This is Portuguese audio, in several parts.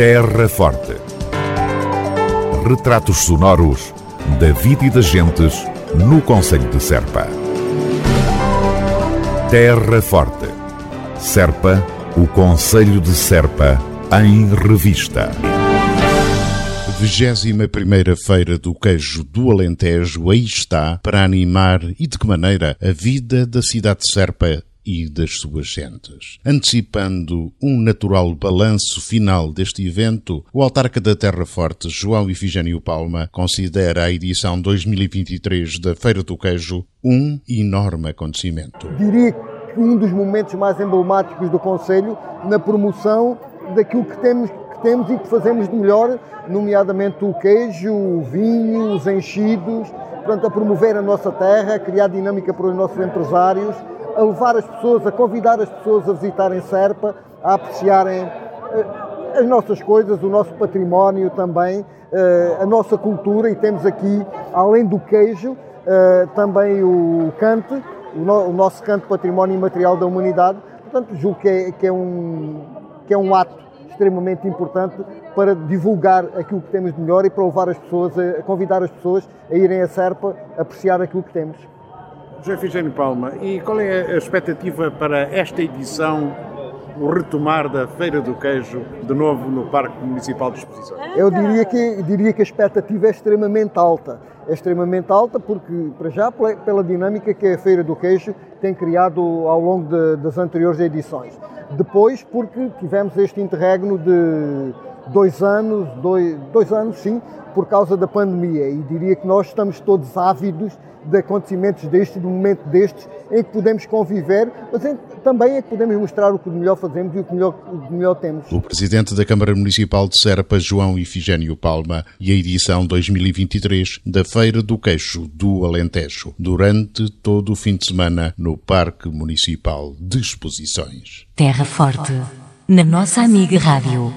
Terra Forte. Retratos sonoros da vida e das gentes no Conselho de Serpa. Terra Forte. Serpa, o Conselho de Serpa, em revista. 21 Feira do Queijo do Alentejo aí está para animar e de que maneira a vida da cidade de Serpa e das suas gentes. Antecipando um natural balanço final deste evento, o autarca da Terra Forte, João Ifigênio Palma, considera a edição 2023 da Feira do Queijo um enorme acontecimento. Diria que um dos momentos mais emblemáticos do Conselho na promoção daquilo que temos, temos e que fazemos de melhor, nomeadamente o queijo, o vinho, os enchidos, portanto, a promover a nossa terra, a criar dinâmica para os nossos empresários a levar as pessoas, a convidar as pessoas a visitarem Serpa, a apreciarem eh, as nossas coisas, o nosso património também, eh, a nossa cultura e temos aqui, além do queijo, eh, também o cante, o nosso canto património imaterial da humanidade. Portanto, julgo que é, que é, um, que é um ato extremamente importante para divulgar aquilo que temos de melhor e para levar as pessoas, a convidar as pessoas a irem a Serpa a apreciar aquilo que temos. José Figênio Palma, e qual é a expectativa para esta edição, o retomar da Feira do Queijo, de novo no Parque Municipal de Exposições? Eu diria que, diria que a expectativa é extremamente alta. É extremamente alta porque, para já, pela dinâmica que a Feira do Queijo tem criado ao longo de, das anteriores edições. Depois, porque tivemos este interregno de dois anos, dois, dois anos sim, por causa da pandemia. E diria que nós estamos todos ávidos de acontecimentos destes, de um momento destes, em que podemos conviver, mas em, também é que podemos mostrar o que melhor fazemos e o que melhor, o que melhor temos. O Presidente da Câmara Municipal de Serpa, João Ifigênio Palma, e a edição 2023 da Feira do Queixo do Alentejo, durante todo o fim de semana no Parque Municipal de Exposições. Terra Forte, na nossa amiga Rádio.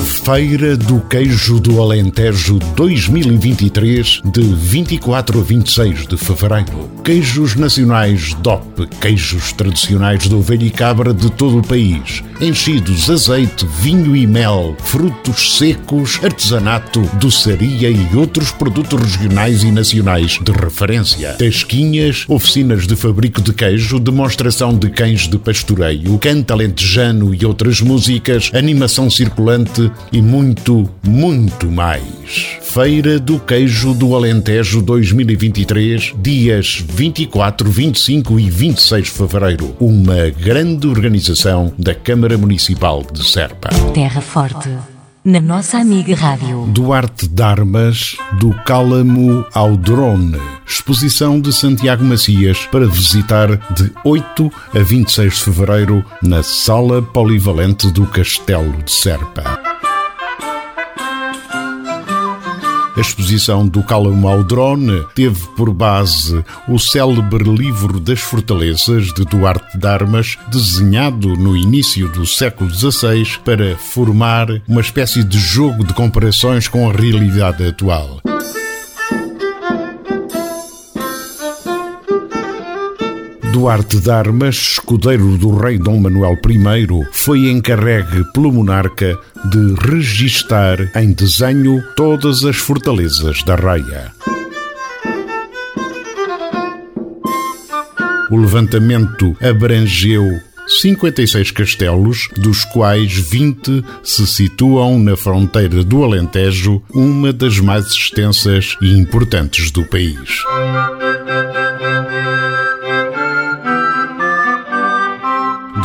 Feira do Queijo do Alentejo 2023, de 24 a 26 de fevereiro. Queijos nacionais DOP, queijos tradicionais de ovelha e cabra de todo o país. Enchidos, azeite, vinho e mel, frutos secos, artesanato, doçaria e outros produtos regionais e nacionais de referência. Tasquinhas, oficinas de fabrico de queijo, demonstração de cães de pastoreio, canta alentejano e outras músicas, animação circulante e muito, muito mais. Feira do Queijo do Alentejo 2023, dias 24, 25 e 26 de fevereiro. Uma grande organização da Câmara Municipal de Serpa. Terra Forte. Na nossa amiga Rádio. Duarte Darmas, do Cálamo ao Drone. Exposição de Santiago Macias para visitar de 8 a 26 de fevereiro na Sala Polivalente do Castelo de Serpa. A exposição do Calamo Drone teve por base o célebre livro das fortalezas de Duarte de Armas, desenhado no início do século XVI para formar uma espécie de jogo de comparações com a realidade atual. Duarte de Armas, escudeiro do rei Dom Manuel I, foi encarregue pelo monarca de registar em desenho todas as fortalezas da raia. O levantamento abrangeu 56 castelos, dos quais 20 se situam na fronteira do Alentejo, uma das mais extensas e importantes do país.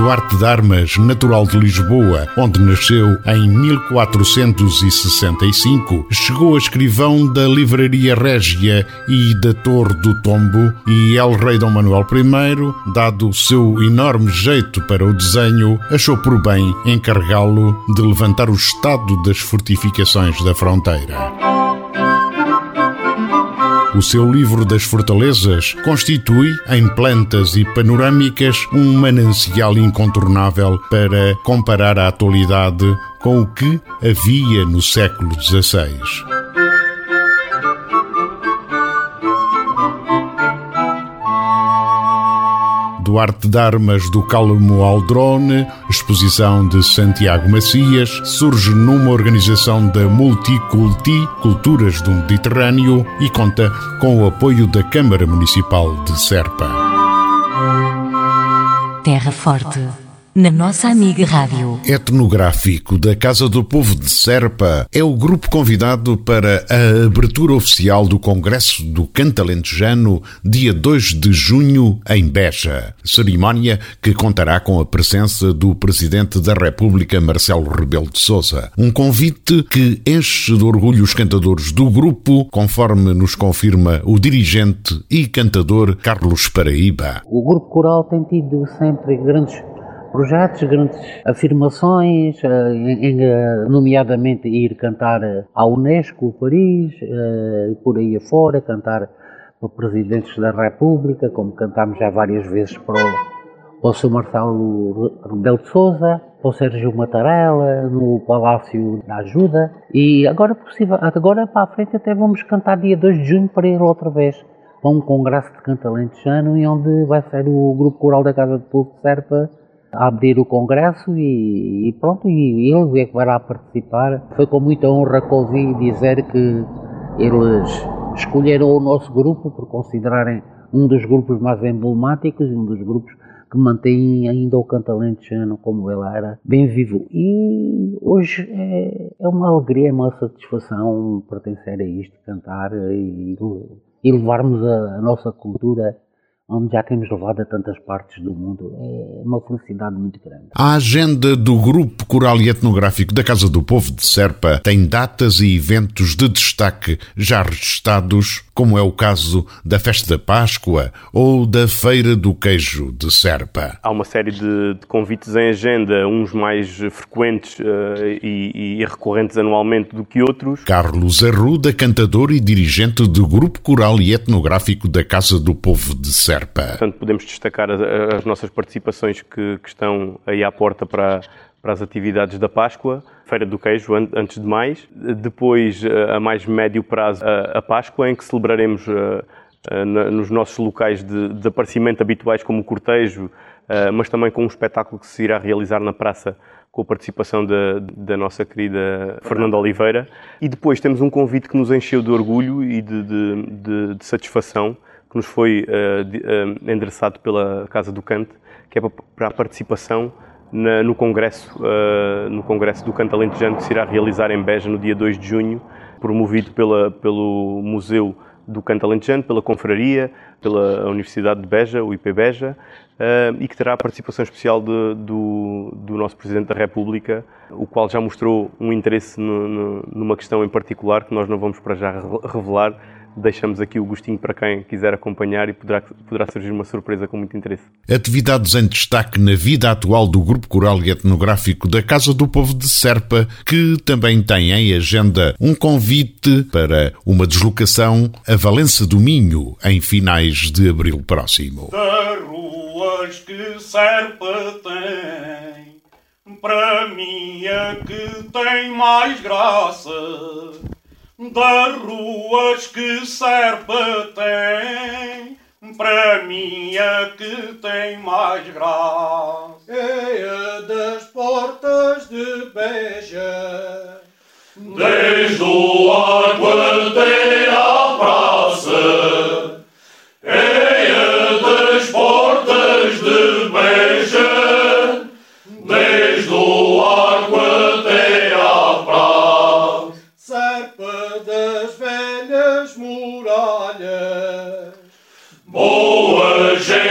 Duarte de Armas, natural de Lisboa, onde nasceu em 1465, chegou a escrivão da Livraria Régia e da Torre do Tombo e El Rei Dom Manuel I, dado o seu enorme jeito para o desenho, achou por bem encarregá-lo de levantar o estado das fortificações da fronteira. O seu livro das fortalezas constitui, em plantas e panorâmicas, um manancial incontornável para comparar a atualidade com o que havia no século XVI. Campeonato Arte de Armas do Calmo Aldrone, exposição de Santiago Macias, surge numa organização da Multiculti, Culturas do Mediterrâneo, e conta com o apoio da Câmara Municipal de Serpa. Terra Forte na nossa amiga Rádio. Etnográfico da Casa do Povo de Serpa é o grupo convidado para a abertura oficial do Congresso do Cantalentejano, dia 2 de junho, em Beja. Cerimónia que contará com a presença do Presidente da República, Marcelo Rebelo de Sousa. Um convite que enche de orgulho os cantadores do grupo, conforme nos confirma o dirigente e cantador Carlos Paraíba. O grupo coral tem tido sempre grandes projetos, grandes afirmações, eh, nomeadamente ir cantar eh, à Unesco, Paris, eh, por aí afora, cantar para presidentes da República, como cantámos já várias vezes para o, para o Sr. Marcelo Rebelo de Souza, para o Sérgio Matarela, no Palácio da Ajuda, e agora, possível, agora para a frente até vamos cantar dia 2 de junho para ir outra vez para um congresso de canto alentejano e onde vai ser o Grupo Coral da Casa do Povo de Serpa abrir o congresso e, e, pronto, e ele é que vai participar. Foi com muita honra que ouvi dizer que eles escolheram o nosso grupo por considerarem um dos grupos mais emblemáticos e um dos grupos que mantém ainda o cantalentejano como ele era, bem vivo. E hoje é, é uma alegria, é uma satisfação pertencer a isto, cantar e, e levarmos a, a nossa cultura onde já temos levado a tantas partes do mundo. É uma felicidade muito grande. A agenda do Grupo Coral e Etnográfico da Casa do Povo de Serpa tem datas e eventos de destaque já registados, como é o caso da Festa da Páscoa ou da Feira do Queijo de Serpa. Há uma série de, de convites em agenda, uns mais frequentes uh, e, e, recorrentes anualmente do que outros. Carlos Arruda, cantador e dirigente do Grupo Coral e Etnográfico da Casa do Povo de Serpa. Portanto, podemos destacar as, as nossas participações que, que, estão aí à porta para, para as atividades da Páscoa, Feira do Queijo, antes de mais. Depois, a mais médio prazo, a, Páscoa, em que celebraremos uh, uh, nos nossos locais de, aparecimento habituais, como o cortejo, mas também com um espetáculo que se irá realizar na praça com a participação da, da, nossa querida Fernanda Oliveira. E depois temos um convite que nos encheu de orgulho e de, de, de, de satisfação, que nos foi endereçado pela Casa do Cante, que é para a participação na, no, congresso, uh, no Congresso do Canto Alentejano, que se irá realizar em Beja no dia 2 de junho, promovido pela, pelo Museu do Canto Alentejano, pela Confraria, pela Universidade de Beja, o IP Beja, uh, e que terá a participação especial de, do, do, nosso Presidente da República, o qual já mostrou um interesse no, no, numa questão em particular, que nós não vamos para já revelar, deixamos aqui o gostinho para quem quiser acompanhar e poderá, poderá surgir uma surpresa com muito interesse. Atividades em destaque na vida atual do Grupo Coral e Etnográfico da Casa do Povo de Serpa, que também tem em agenda um convite para uma deslocação a Valença do Minho em finais de abril próximo. Ruas que Serpa tem, para mim é que tem mais graça das ruas que Serpa tem, para mim é que tem mais graça. É a das portas de Beja, desde o água até à praça.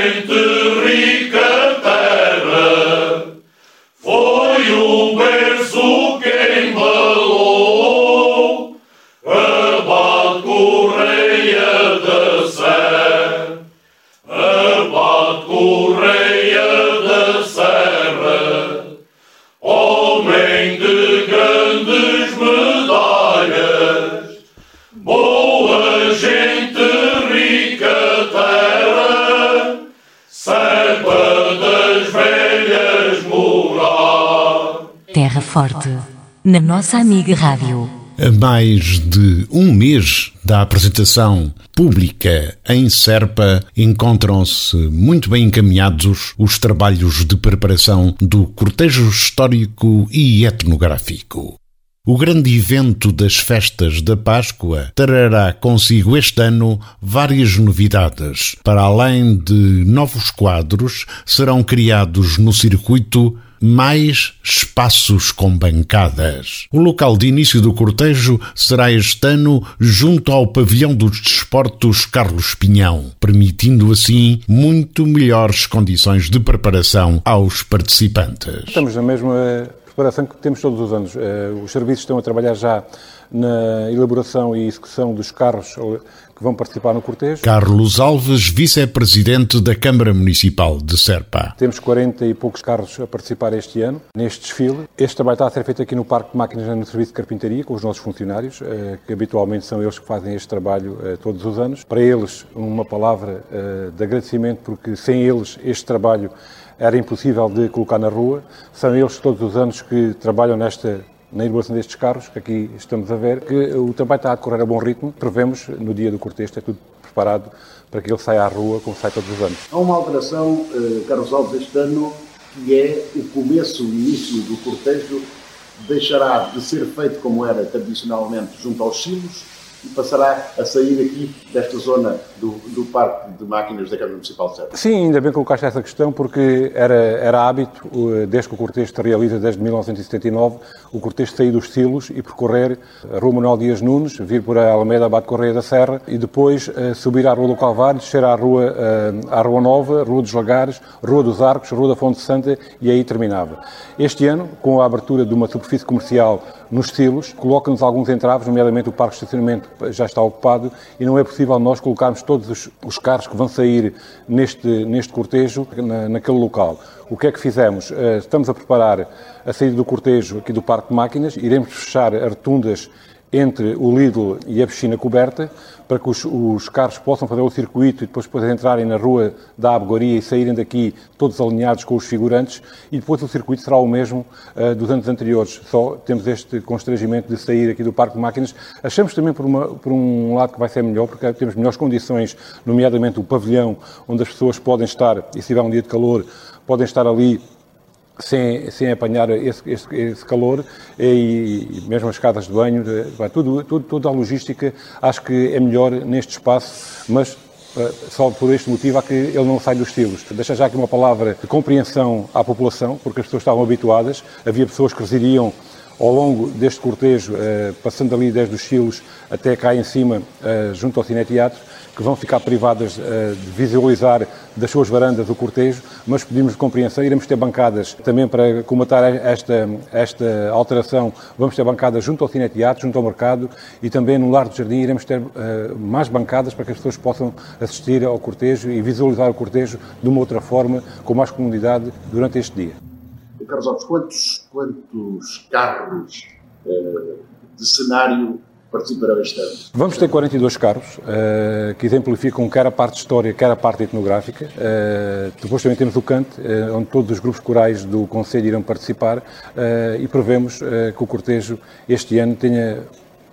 Sainte Forte, na nossa amiga Rádio. A mais de um mês da apresentação pública em Serpa, encontram-se muito bem encaminhados os trabalhos de preparação do cortejo histórico e etnográfico. O grande evento das festas da Páscoa trará consigo este ano várias novidades. Para além de novos quadros, serão criados no circuito mais espaços com bancadas. O local de início do cortejo será este ano junto ao Pavilhão dos Desportos Carlos Pinhão, permitindo assim muito melhores condições de preparação aos participantes. Estamos na mesma preparação que temos todos os anos. Eh, os serviços estão a trabalhar já na elaboração e execução dos carros que vão participar no cortejo. Carlos Alves, vice-presidente da Câmara Municipal de Serpa. Temos 40 e poucos carros a participar este ano, neste desfile. Este trabalho está a ser feito aqui no Parque de Máquinas no Serviço de Carpintaria, com os nossos funcionários, eh, que habitualmente são eles que fazem este trabalho eh, todos os anos. Para eles, uma palavra eh, de agradecimento, porque sem eles este trabalho era impossível de colocar na rua. São eles todos os anos que trabalham nesta na inauguração destes carros, que aqui estamos a ver, que o trabalho está a decorrer a bom ritmo. Prevemos, no dia do cortejo, é tudo preparado para que ele saia à rua como sai todos os anos. Há uma alteração, eh, Carlos Alves, este ano, que é o começo, o início do cortejo deixará de ser feito como era tradicionalmente junto aos silos e passará a sair aqui desta zona do, do Parque de Máquinas da Câmara Municipal de Serra. Sim, ainda bem que colocaste essa questão, porque era, era hábito, desde que o cortejo se realiza, desde 1979, o cortejo sair dos silos e percorrer a Rua Manuel Dias Nunes, vir por a Alameda Abate Correia da Serra e depois uh, subir à Rua do Calvário, descer à Rua, uh, à Rua Nova, Rua dos Lagares, Rua dos Arcos, Rua da Fonte Santa e aí terminava. Este ano, com a abertura de uma superfície comercial nos silos, coloca-nos alguns entraves, nomeadamente o parque de estacionamento já está ocupado e não é possível nós colocarmos todos os, os carros que vão sair neste, neste cortejo na, naquele local. O que é que fizemos? Uh, estamos a preparar a saída do cortejo aqui do Parque de Máquinas, iremos fechar as rotundas entre o Lidl e a piscina coberta, para que os, os, carros possam fazer o circuito e depois poder entrarem na rua da Abgoria e saírem daqui todos alinhados com os figurantes, e depois o circuito será o mesmo uh, dos anos anteriores. Só temos este constrangimento de sair aqui do Parque de Máquinas. Achamos também, por, uma, por um lado, que vai ser melhor, porque temos melhores condições, nomeadamente o pavilhão, onde as pessoas podem estar, e se tiver um dia de calor, podem estar ali sem, sem apanhar esse, esse, esse calor e, e, mesmo as casas de banho, tudo, tudo, toda a logística acho que é melhor neste espaço, mas eh, só por este motivo é que ele não sai dos estilos. Deixa já aqui uma palavra de compreensão à população, porque as pessoas estavam habituadas, havia pessoas que resiliam ao longo deste cortejo, eh, passando ali desde os Chilos até cá em cima, eh, junto ao Cine Teatro, que vão ficar privadas uh, de visualizar das suas varandas o cortejo, mas pedimos compreensão. Iremos ter bancadas também para comatar esta, esta alteração. Vamos ter bancadas junto ao Cine Teatro, junto ao mercado e também no Lar do Jardim iremos ter uh, mais bancadas para que as pessoas possam assistir ao cortejo e visualizar o cortejo de uma outra forma, com mais comunidade durante este dia. Carlos Alves, quantos, quantos carros uh, de cenário Vamos ter 42 carros uh, que exemplificam quer a parte histórica, quer a parte etnográfica. Uh, depois também temos o cante, uh, onde todos os grupos corais do Conselho irão participar e prevemos que o cortejo este ano tenha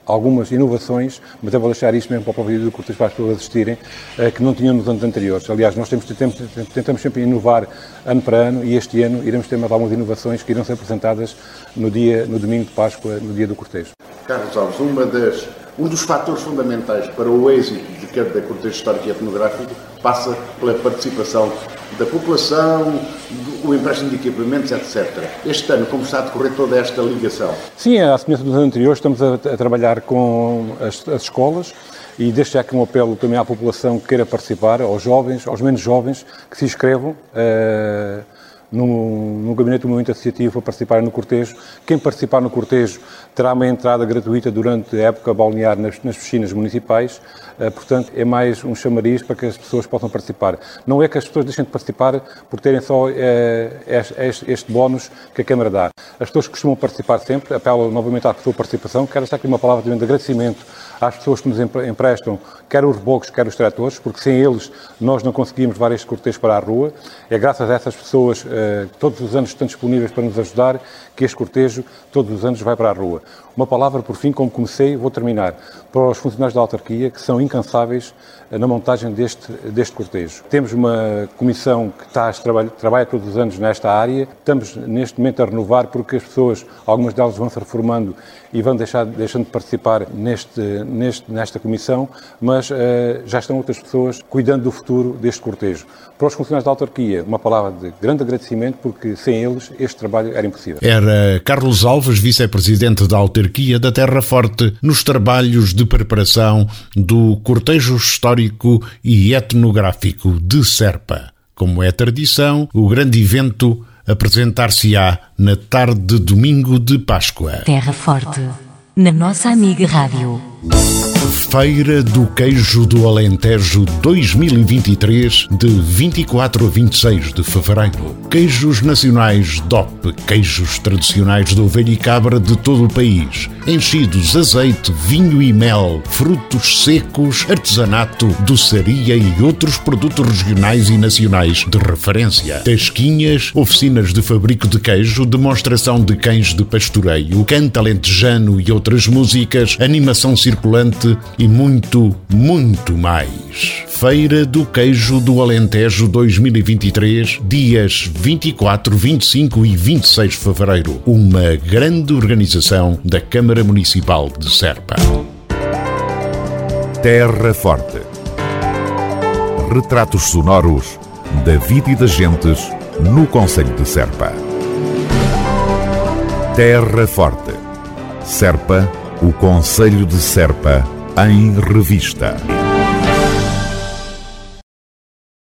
algumas inovações, mas eu vou deixar isto mesmo para o próprio vídeo do cortejo para as pessoas assistirem, que não tinham nos anos anteriores. Aliás, nós temos, tentamos sempre inovar ano para ano e este ano iremos ter mais algumas inovações que irão ser apresentadas no, dia, no domingo de Páscoa, no dia do cortejo. Carlos Alves, uma das, um dos fatores fundamentais para o êxito de cada cortejo histórico e etnográfico passa pela participação da população, o empréstimo de equipamentos, etc. Este ano, como está a decorrer toda esta ligação? Sim, à semelhança dos anos anteriores, estamos a, a trabalhar com as, as, escolas e deixo aqui um apelo também à população que queira participar, aos jovens, aos menos jovens, que se inscrevam. Uh, no, no gabinete do movimento associativo para participar no cortejo. Quem participar no cortejo terá uma entrada gratuita durante a época balnear nas, nas piscinas municipais, uh, portanto é mais um chamariz para que as pessoas possam participar. Não é que as pessoas deixem de participar por terem só uh, este, este bónus que a Câmara dá. As pessoas costumam participar sempre, apelo novamente à sua participação, quero deixar aqui uma palavra de agradecimento às pessoas que nos emprestam, quer os rebocos, quer os tratores, porque sem eles nós não conseguimos levar este cortejo para a rua. É graças a essas pessoas, que todos os anos estão disponíveis para nos ajudar, que este cortejo todos os anos vai para a rua. Uma palavra, por fim, como comecei, vou terminar, para os funcionários da autarquia que são incansáveis na montagem deste, deste cortejo. Temos uma comissão que está a trabalha, trabalha todos os anos nesta área. Estamos neste momento a renovar porque as pessoas, algumas delas vão se reformando e vão deixar, deixando de participar neste, neste, nesta comissão, mas uh, já estão outras pessoas cuidando do futuro deste cortejo. Para os funcionários da autarquia, uma palavra de grande agradecimento, porque sem eles este trabalho era impossível. Era Carlos Alves, vice-presidente da autarquia da Terra Forte, nos trabalhos de preparação do cortejo histórico e etnográfico de Serpa. Como é tradição, o grande evento apresentar-se-á na tarde de domingo de Páscoa. Terra Forte, na nossa amiga Rádio. Feira do Queijo do Alentejo 2023, de 24 a 26 de fevereiro. Queijos nacionais DOP, queijos tradicionais de ovelha e cabra de todo o país. Enchidos, azeite, vinho e mel, frutos secos, artesanato, doçaria e outros produtos regionais e nacionais de referência. Tasquinhas, oficinas de fabrico de queijo, demonstração de cães de pastoreio, canto alentejano e outras músicas, animação circulante e muito, muito mais. Feira do Queijo do Alentejo 2023, dias 24, 25 e 26 de fevereiro. Uma grande organização da Câmara Municipal de Serpa. Terra Forte. Retratos sonoros da vida e das gentes no Conselho de Serpa. Terra Forte. Serpa, o Conselho de Serpa em revista.